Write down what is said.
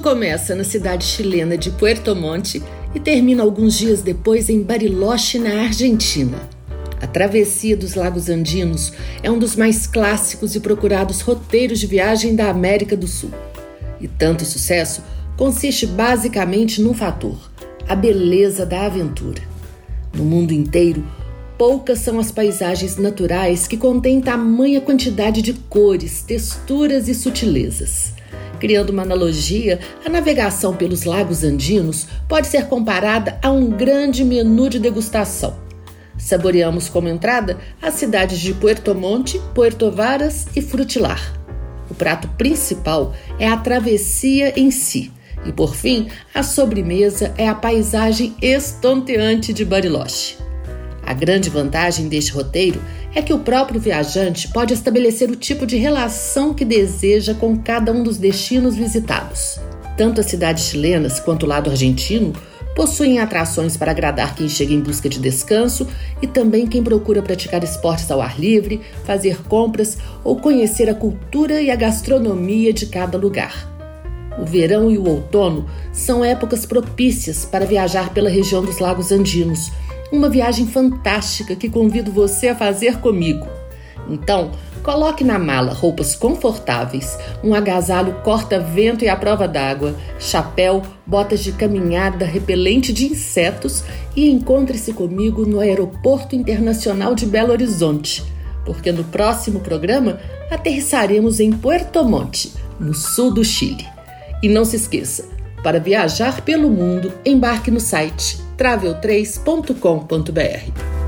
começa na cidade chilena de Puerto Montt e termina alguns dias depois em Bariloche, na Argentina. A travessia dos Lagos Andinos é um dos mais clássicos e procurados roteiros de viagem da América do Sul. E tanto sucesso consiste basicamente num fator: a beleza da aventura. No mundo inteiro, poucas são as paisagens naturais que contêm tamanha quantidade de cores, texturas e sutilezas. Criando uma analogia, a navegação pelos lagos andinos pode ser comparada a um grande menu de degustação. Saboreamos como entrada as cidades de Puerto Monte, Puerto Varas e Frutilar. O prato principal é a travessia em si, e por fim, a sobremesa é a paisagem estonteante de Bariloche. A grande vantagem deste roteiro é que o próprio viajante pode estabelecer o tipo de relação que deseja com cada um dos destinos visitados. Tanto as cidades chilenas quanto o lado argentino possuem atrações para agradar quem chega em busca de descanso e também quem procura praticar esportes ao ar livre, fazer compras ou conhecer a cultura e a gastronomia de cada lugar. O verão e o outono são épocas propícias para viajar pela região dos Lagos Andinos. Uma viagem fantástica que convido você a fazer comigo. Então, coloque na mala roupas confortáveis, um agasalho corta-vento e à prova d'água, chapéu, botas de caminhada, repelente de insetos e encontre-se comigo no Aeroporto Internacional de Belo Horizonte, porque no próximo programa aterrissaremos em Puerto Montt, no sul do Chile. E não se esqueça, para viajar pelo mundo, embarque no site travel3.com.br.